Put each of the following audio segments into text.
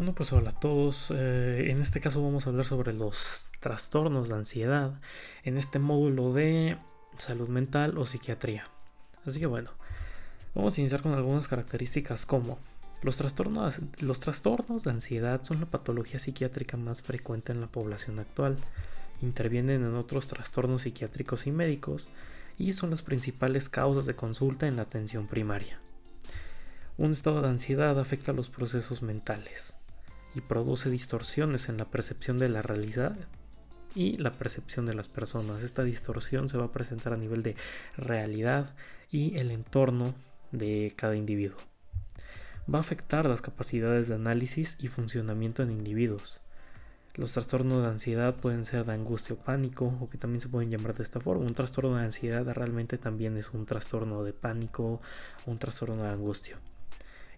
Bueno, pues hola a todos. Eh, en este caso vamos a hablar sobre los trastornos de ansiedad en este módulo de salud mental o psiquiatría. Así que bueno, vamos a iniciar con algunas características como los trastornos, los trastornos de ansiedad son la patología psiquiátrica más frecuente en la población actual. Intervienen en otros trastornos psiquiátricos y médicos y son las principales causas de consulta en la atención primaria. Un estado de ansiedad afecta los procesos mentales y produce distorsiones en la percepción de la realidad y la percepción de las personas. Esta distorsión se va a presentar a nivel de realidad y el entorno de cada individuo. Va a afectar las capacidades de análisis y funcionamiento en individuos. Los trastornos de ansiedad pueden ser de angustia o pánico, o que también se pueden llamar de esta forma. Un trastorno de ansiedad realmente también es un trastorno de pánico un trastorno de angustia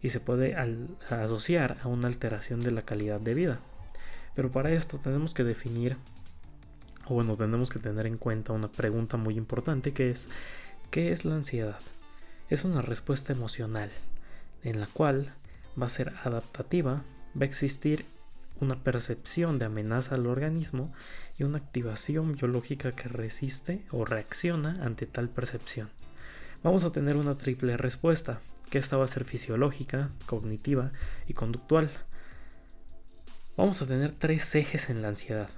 y se puede asociar a una alteración de la calidad de vida. Pero para esto tenemos que definir, o bueno, tenemos que tener en cuenta una pregunta muy importante que es, ¿qué es la ansiedad? Es una respuesta emocional en la cual va a ser adaptativa, va a existir una percepción de amenaza al organismo y una activación biológica que resiste o reacciona ante tal percepción. Vamos a tener una triple respuesta que esta va a ser fisiológica, cognitiva y conductual. Vamos a tener tres ejes en la ansiedad.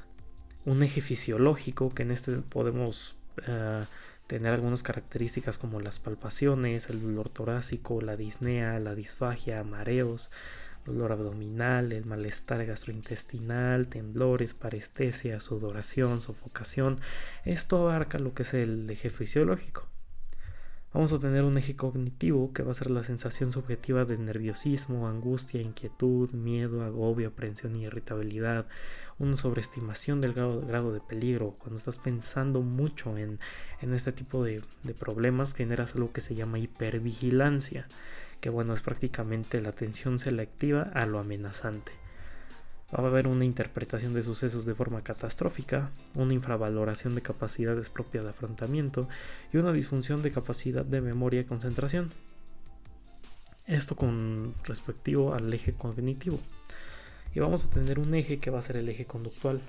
Un eje fisiológico, que en este podemos eh, tener algunas características como las palpaciones, el dolor torácico, la disnea, la disfagia, mareos, dolor abdominal, el malestar gastrointestinal, temblores, parestesia, sudoración, sofocación. Esto abarca lo que es el eje fisiológico. Vamos a tener un eje cognitivo que va a ser la sensación subjetiva de nerviosismo, angustia, inquietud, miedo, agobio, aprensión y irritabilidad, una sobreestimación del grado, de peligro. Cuando estás pensando mucho en, este tipo de, de problemas, generas algo que se llama hipervigilancia, que bueno, es prácticamente la atención selectiva a lo amenazante. Va a haber una interpretación de sucesos de forma catastrófica, una infravaloración de capacidades propias de afrontamiento y una disfunción de capacidad de memoria y concentración. Esto con respectivo al eje cognitivo. Y vamos a tener un eje que va a ser el eje conductual,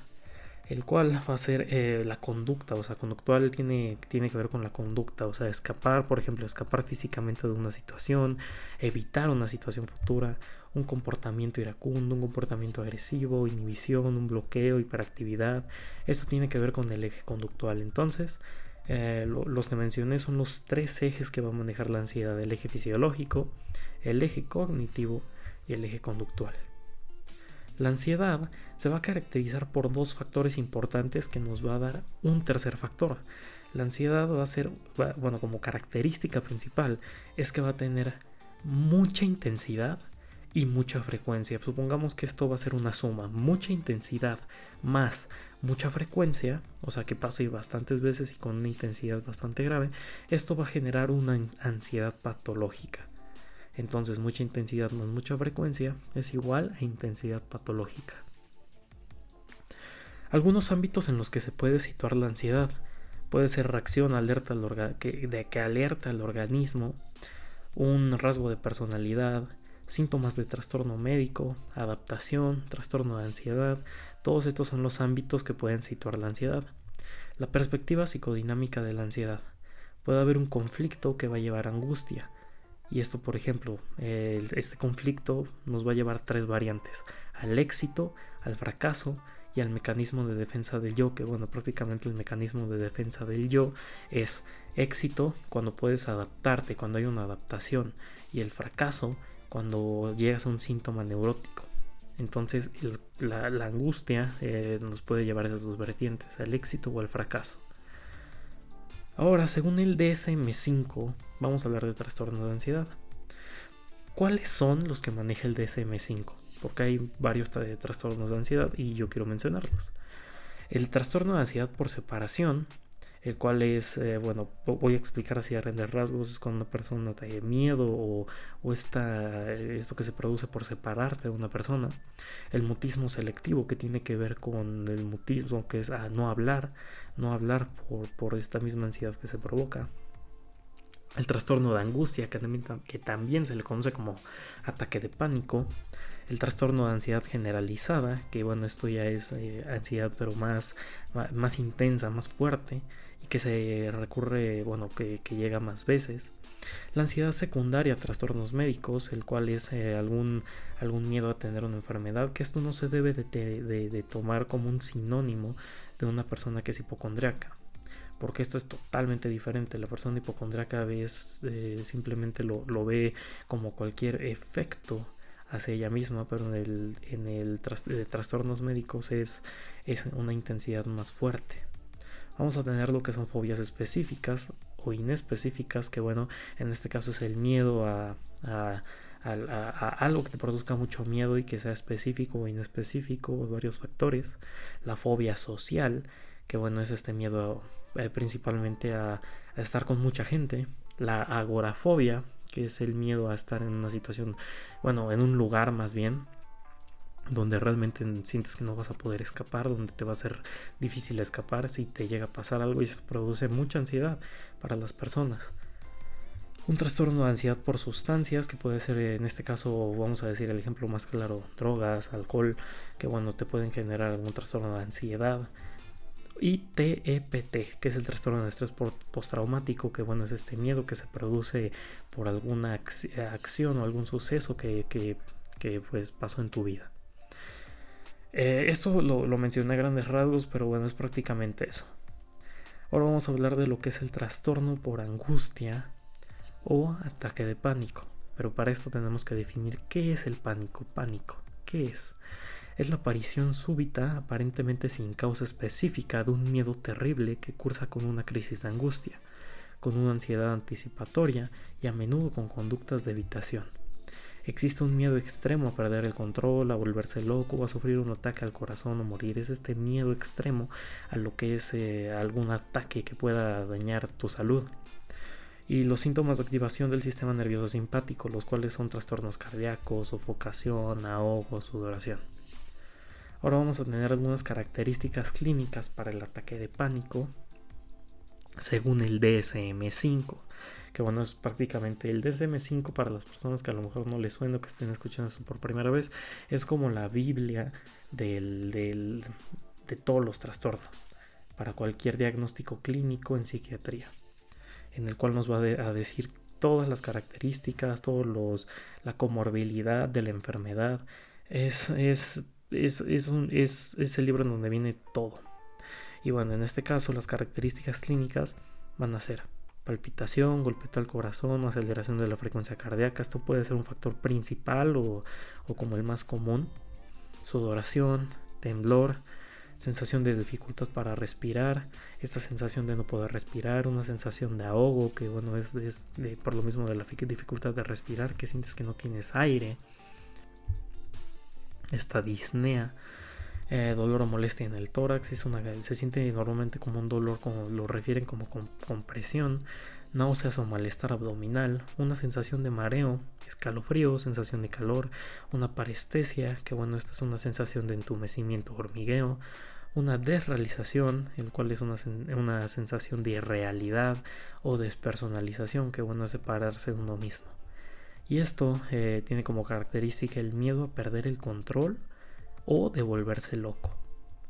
el cual va a ser eh, la conducta, o sea, conductual tiene, tiene que ver con la conducta, o sea, escapar, por ejemplo, escapar físicamente de una situación, evitar una situación futura, un comportamiento iracundo, un comportamiento agresivo, inhibición, un bloqueo, hiperactividad. Esto tiene que ver con el eje conductual. Entonces, eh, los que mencioné son los tres ejes que va a manejar la ansiedad, el eje fisiológico, el eje cognitivo y el eje conductual. La ansiedad se va a caracterizar por dos factores importantes que nos va a dar un tercer factor. La ansiedad va a ser, bueno, como característica principal es que va a tener mucha intensidad y mucha frecuencia. Supongamos que esto va a ser una suma, mucha intensidad más mucha frecuencia, o sea que pase bastantes veces y con una intensidad bastante grave, esto va a generar una ansiedad patológica. Entonces mucha intensidad más mucha frecuencia es igual a intensidad patológica. Algunos ámbitos en los que se puede situar la ansiedad puede ser reacción alerta de que alerta al organismo, un rasgo de personalidad, síntomas de trastorno médico, adaptación, trastorno de ansiedad, todos estos son los ámbitos que pueden situar la ansiedad. La perspectiva psicodinámica de la ansiedad. Puede haber un conflicto que va a llevar a angustia. Y esto, por ejemplo, este conflicto nos va a llevar tres variantes. Al éxito, al fracaso y al mecanismo de defensa del yo, que bueno, prácticamente el mecanismo de defensa del yo es éxito cuando puedes adaptarte, cuando hay una adaptación, y el fracaso cuando llegas a un síntoma neurótico. Entonces la, angustia eh, nos puede llevar a esas dos vertientes, al éxito o al fracaso. Ahora, según el DSM5, vamos a hablar de trastorno de ansiedad. ¿Cuáles son los que maneja el DSM5? Porque hay varios trastornos de ansiedad y yo quiero mencionarlos. El trastorno de ansiedad por separación el cual es, eh, bueno, voy a explicar así a render rasgos, es cuando una persona tiene miedo o, o está, esto que se produce por separarte de una persona. El mutismo selectivo que tiene que ver con el mutismo, que es a no hablar, no hablar por, por esta misma ansiedad que se provoca. El trastorno de angustia, que también, que también se le conoce como ataque de pánico. el trastorno de ansiedad generalizada, que bueno, esto ya es eh, ansiedad pero más, más, intensa, más fuerte, que se recurre, bueno, que, llega más veces. La ansiedad secundaria, trastornos médicos, el cual es eh, algún, algún miedo a tener una enfermedad, que esto no se debe de, tomar como un sinónimo de una persona que es hipocondriaca porque esto es totalmente diferente. La persona hipocondriaca vez eh, simplemente lo, lo, ve como cualquier efecto hacia ella misma, pero en el, en el de trastornos médicos es, es una intensidad más fuerte. Vamos a tener lo que son fobias específicas o inespecíficas, que bueno, en este caso es el miedo a, a, algo que te produzca mucho miedo y que sea específico o inespecífico, varios factores. La fobia social, que bueno, es este miedo eh, principalmente a, a estar con mucha gente. La agorafobia, que es el miedo a estar en una situación, bueno, en un lugar más bien, donde realmente sientes que no vas a poder escapar, donde te va a ser difícil escapar si te llega a pasar algo y eso produce mucha ansiedad para las personas. Un trastorno de ansiedad por sustancias, que puede ser en este caso, vamos a decir el ejemplo más claro, drogas, alcohol, que bueno, te pueden generar un trastorno de ansiedad y TEPT, que es el trastorno de estrés postraumático, que bueno, es este miedo que se produce por alguna acción o algún suceso que, pues pasó en tu vida. Eh, esto lo, lo, mencioné a grandes rasgos, pero bueno, es prácticamente eso. Ahora vamos a hablar de lo que es el trastorno por angustia o ataque de pánico. Pero para esto tenemos que definir qué es el pánico. Pánico, ¿qué es? es la aparición súbita, aparentemente sin causa específica, de un miedo terrible que cursa con una crisis de angustia, con una ansiedad anticipatoria y a menudo con conductas de evitación. Existe un miedo extremo a perder el control, a volverse loco a sufrir un ataque al corazón o morir. Es este miedo extremo a lo que es eh, algún ataque que pueda dañar tu salud. Y los síntomas de activación del sistema nervioso simpático, los cuales son trastornos cardíacos, sofocación, ahogo, sudoración. Ahora vamos a tener algunas características clínicas para el ataque de pánico según el DSM5, que bueno, es prácticamente el DSM5 para las personas que a lo mejor no les suena o que estén escuchando esto por primera vez, es como la Biblia de todos los trastornos para cualquier diagnóstico clínico en psiquiatría, en el cual nos va a decir todas las características, todos los, la comorbilidad de la enfermedad. Es, es es, es, el libro en donde viene todo. Y bueno, en este caso las características clínicas van a ser palpitación, golpeteo al corazón o aceleración de la frecuencia cardíaca. Esto puede ser un factor principal o, o como el más común. Sudoración, temblor, sensación de dificultad para respirar, esta sensación de no poder respirar, una sensación de ahogo, que bueno, es, es por lo mismo de la dificultad de respirar, que sientes que no tienes aire esta disnea, eh, dolor o molestia en el tórax, es una, se siente normalmente como un dolor, como lo refieren como compresión, náuseas o malestar abdominal, una sensación de mareo, escalofrío, sensación de calor, una parestesia, que bueno, esta es una sensación de entumecimiento, hormigueo, una desrealización, el cual es una, una sensación de irrealidad o despersonalización, que bueno, es separarse de uno mismo. Y esto eh, tiene como característica el miedo a perder el control o de volverse loco.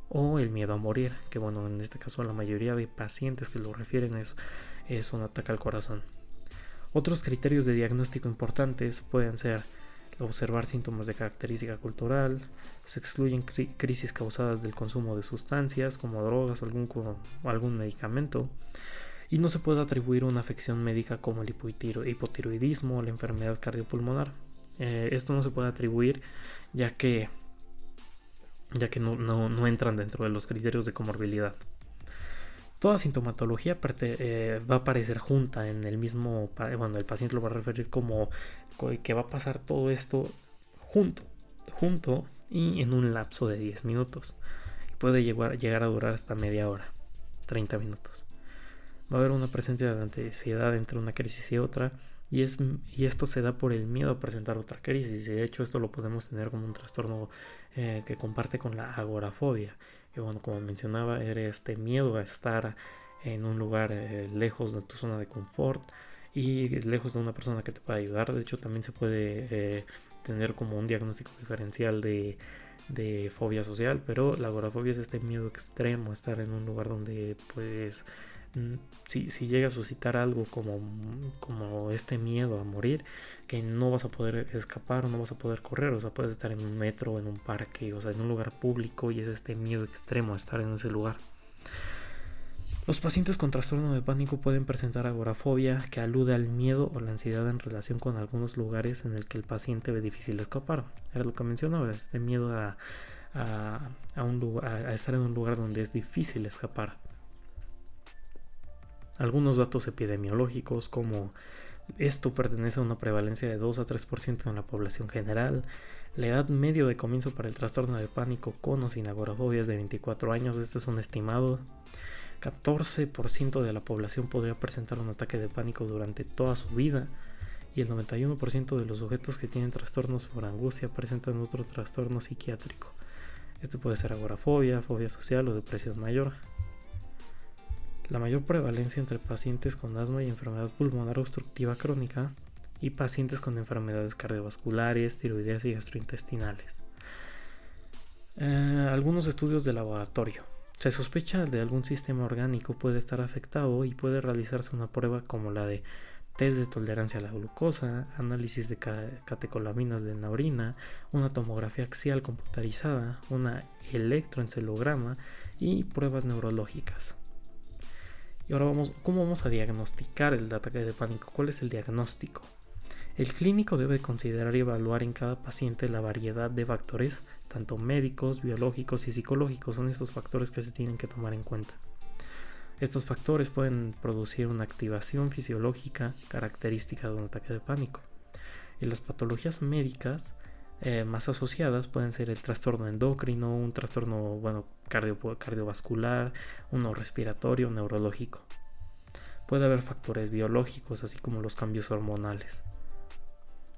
O el miedo a morir, que bueno, en este caso la mayoría de pacientes que lo refieren es, es un ataque al corazón. Otros criterios de diagnóstico importantes pueden ser observar síntomas de característica cultural, se excluyen crisis causadas del consumo de sustancias como drogas o algún, algún medicamento, y no se puede atribuir una afección médica como el hipotiroidismo o la enfermedad cardiopulmonar. Eh, esto no se puede atribuir ya que, ya que no, entran dentro de los criterios de comorbilidad. Toda sintomatología eh, va a aparecer junta en el mismo, bueno, el paciente lo va a referir como que va a pasar todo esto junto, junto y en un lapso de 10 minutos. Puede llegar, llegar a durar hasta media hora, 30 minutos va a haber una presencia de ansiedad entre una crisis y otra y, es, y esto se da por el miedo a presentar otra crisis. De hecho, esto lo podemos tener como un trastorno eh, que comparte con la agorafobia. Y bueno, como mencionaba, era este miedo a estar en un lugar eh, lejos de tu zona de confort y lejos de una persona que te pueda ayudar. De hecho, también se puede tener como un diagnóstico diferencial de, de fobia social, pero la agorafobia es este miedo extremo, estar en un lugar donde puedes si, si, llega a suscitar algo como, este miedo a morir, que no vas a poder escapar o no vas a poder correr, o sea, puedes estar en un metro, en un parque, o sea, en un lugar público y es este miedo extremo a estar en ese lugar. Los pacientes con trastorno de pánico pueden presentar agorafobia que alude al miedo o la ansiedad en relación con algunos lugares en el que el paciente ve difícil escapar. Era lo que mencionaba, este miedo a estar en un lugar donde es difícil escapar. Algunos datos epidemiológicos como esto pertenece a una prevalencia de 2 a 3% en la población general. La edad medio de comienzo para el trastorno de pánico con o sin agorafobia es de 24 años. Esto es un estimado. 14% de la población podría presentar un ataque de pánico durante toda su vida. Y el 91% de los sujetos que tienen trastornos por angustia presentan otro trastorno psiquiátrico. Este puede ser agorafobia, fobia social o depresión mayor. La mayor prevalencia entre pacientes con asma y enfermedad pulmonar obstructiva crónica y pacientes con enfermedades cardiovasculares, tiroideas y gastrointestinales. Eh, algunos estudios de laboratorio. Se sospecha de algún sistema orgánico puede estar afectado y puede realizarse una prueba como la de test de tolerancia a la glucosa, análisis de catecolaminas de la orina, una tomografía axial computarizada, una electroencelograma y pruebas neurológicas. Y ahora vamos, ¿cómo vamos a diagnosticar el ataque de pánico? ¿Cuál es el diagnóstico? El clínico debe considerar y evaluar en cada paciente la variedad de factores, tanto médicos, biológicos y psicológicos. Son estos factores que se tienen que tomar en cuenta. Estos factores pueden producir una activación fisiológica característica de un ataque de pánico. Y las patologías médicas eh, más asociadas pueden ser el trastorno endocrino, un trastorno bueno, cardiovascular, uno respiratorio, neurológico. Puede haber factores biológicos, así como los cambios hormonales.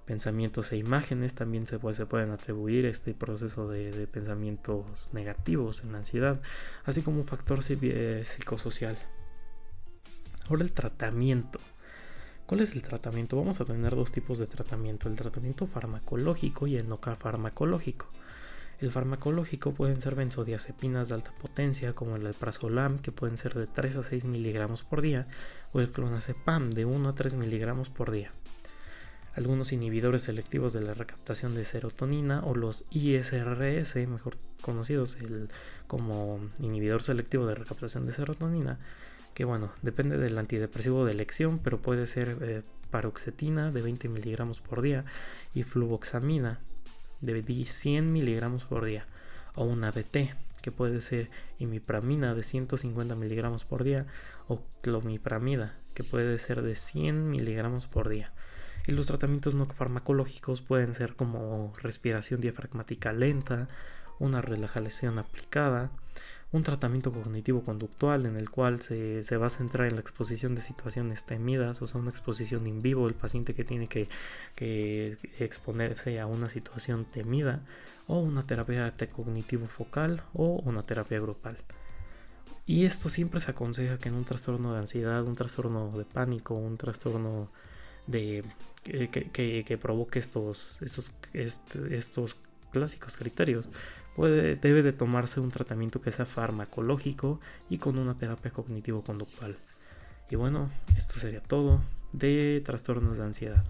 Pensamientos e imágenes también se, se pueden atribuir a este proceso de, de, pensamientos negativos en la ansiedad, así como un factor eh, psicosocial. Ahora el tratamiento. ¿Cuál es el tratamiento? Vamos a tener dos tipos de tratamiento, el tratamiento farmacológico y el no farmacológico. El farmacológico pueden ser benzodiazepinas de alta potencia como el alprazolam que pueden ser de 3 a 6 miligramos por día o el clonazepam de 1 a 3 miligramos por día. Algunos inhibidores selectivos de la recaptación de serotonina o los ISRS, mejor conocidos como inhibidor selectivo de recaptación de serotonina, que bueno, depende del antidepresivo de elección, pero puede ser eh, paroxetina de 20 miligramos por día y fluvoxamina de 100 miligramos por día, o una DT que puede ser imipramina de 150 miligramos por día, o clomipramida que puede ser de 100 miligramos por día. Y los tratamientos no farmacológicos pueden ser como respiración diafragmática lenta, una relajación aplicada, un tratamiento cognitivo-conductual en el cual se, va a centrar en la exposición de situaciones temidas, o sea, una exposición en vivo, el paciente que tiene que, exponerse a una situación temida, o una terapia cognitivo focal o una terapia grupal. Y esto siempre se aconseja que en un trastorno de ansiedad, un trastorno de pánico, un trastorno de que, provoque estos, estos, estos clásicos criterios, debe de tomarse un tratamiento que sea farmacológico y con una terapia cognitivo-conductual. Y bueno, esto sería todo de trastornos de ansiedad.